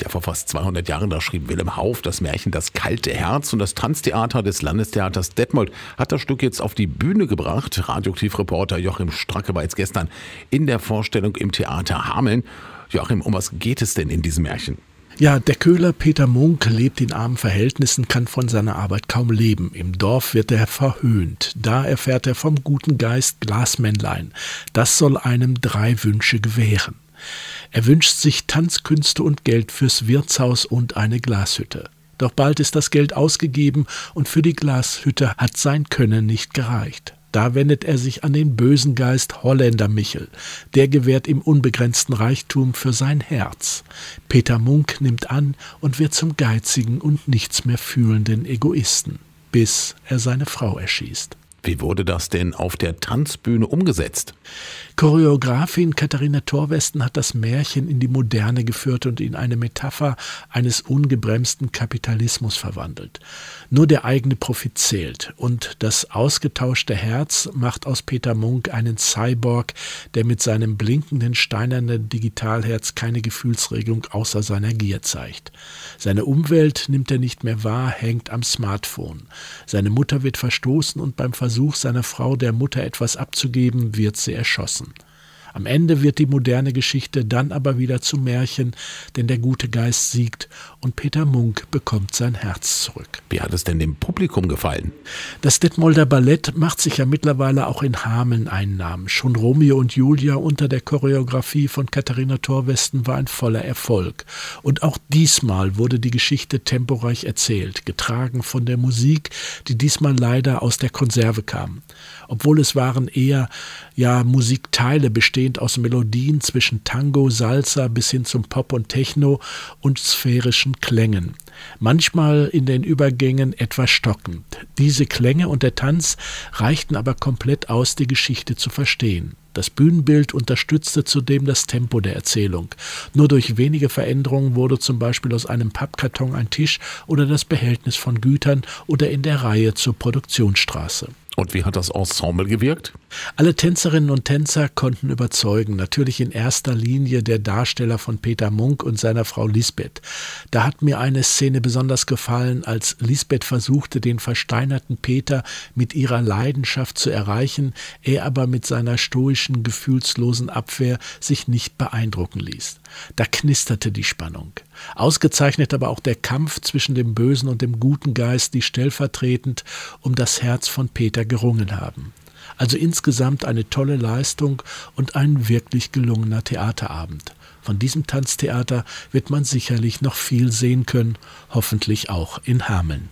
Ja, vor fast 200 Jahren, da schrieb Willem Hauf das Märchen Das kalte Herz und das Tanztheater des Landestheaters Detmold hat das Stück jetzt auf die Bühne gebracht. Radioaktivreporter Joachim Stracke war jetzt gestern in der Vorstellung im Theater Hameln. Joachim, um was geht es denn in diesem Märchen? Ja, der Köhler Peter Munk lebt in armen Verhältnissen, kann von seiner Arbeit kaum leben. Im Dorf wird er verhöhnt. Da erfährt er vom guten Geist Glasmännlein. Das soll einem drei Wünsche gewähren. Er wünscht sich Tanzkünste und Geld fürs Wirtshaus und eine Glashütte. Doch bald ist das Geld ausgegeben und für die Glashütte hat sein Können nicht gereicht. Da wendet er sich an den bösen Geist Holländer Michel. Der gewährt ihm unbegrenzten Reichtum für sein Herz. Peter Munk nimmt an und wird zum geizigen und nichts mehr fühlenden Egoisten, bis er seine Frau erschießt. Wie wurde das denn auf der Tanzbühne umgesetzt? Choreografin Katharina Thorwesten hat das Märchen in die Moderne geführt und in eine Metapher eines ungebremsten Kapitalismus verwandelt. Nur der eigene Profit zählt und das ausgetauschte Herz macht aus Peter Munk einen Cyborg, der mit seinem blinkenden steinernen Digitalherz keine Gefühlsregung außer seiner Gier zeigt. Seine Umwelt nimmt er nicht mehr wahr, hängt am Smartphone. Seine Mutter wird verstoßen und beim Versuch seiner Frau der Mutter etwas abzugeben, wird sie erschossen. Am Ende wird die moderne Geschichte dann aber wieder zum Märchen, denn der gute Geist siegt und Peter Munk bekommt sein Herz zurück. Wie hat es denn dem Publikum gefallen? Das Detmolder Ballett macht sich ja mittlerweile auch in Hameln einen Namen. Schon Romeo und Julia unter der Choreografie von Katharina Thorwesten war ein voller Erfolg. Und auch diesmal wurde die Geschichte temporeich erzählt, getragen von der Musik, die diesmal leider aus der Konserve kam. Obwohl es waren eher ja Musikteile bestehend aus Melodien zwischen Tango, Salsa bis hin zum Pop und Techno und sphärischen Klängen. Manchmal in den Übergängen etwas stockend. Diese Klänge und der Tanz reichten aber komplett aus, die Geschichte zu verstehen. Das Bühnenbild unterstützte zudem das Tempo der Erzählung. Nur durch wenige Veränderungen wurde zum Beispiel aus einem Pappkarton ein Tisch oder das Behältnis von Gütern oder in der Reihe zur Produktionsstraße. Und wie hat das Ensemble gewirkt? Alle Tänzerinnen und Tänzer konnten überzeugen, natürlich in erster Linie der Darsteller von Peter Munk und seiner Frau Lisbeth. Da hat mir eine Szene besonders gefallen, als Lisbeth versuchte, den versteinerten Peter mit ihrer Leidenschaft zu erreichen, er aber mit seiner stoischen, gefühlslosen Abwehr sich nicht beeindrucken ließ. Da knisterte die Spannung. Ausgezeichnet aber auch der Kampf zwischen dem bösen und dem guten Geist, die stellvertretend um das Herz von Peter gerungen haben. Also insgesamt eine tolle Leistung und ein wirklich gelungener Theaterabend. Von diesem Tanztheater wird man sicherlich noch viel sehen können, hoffentlich auch in Hameln.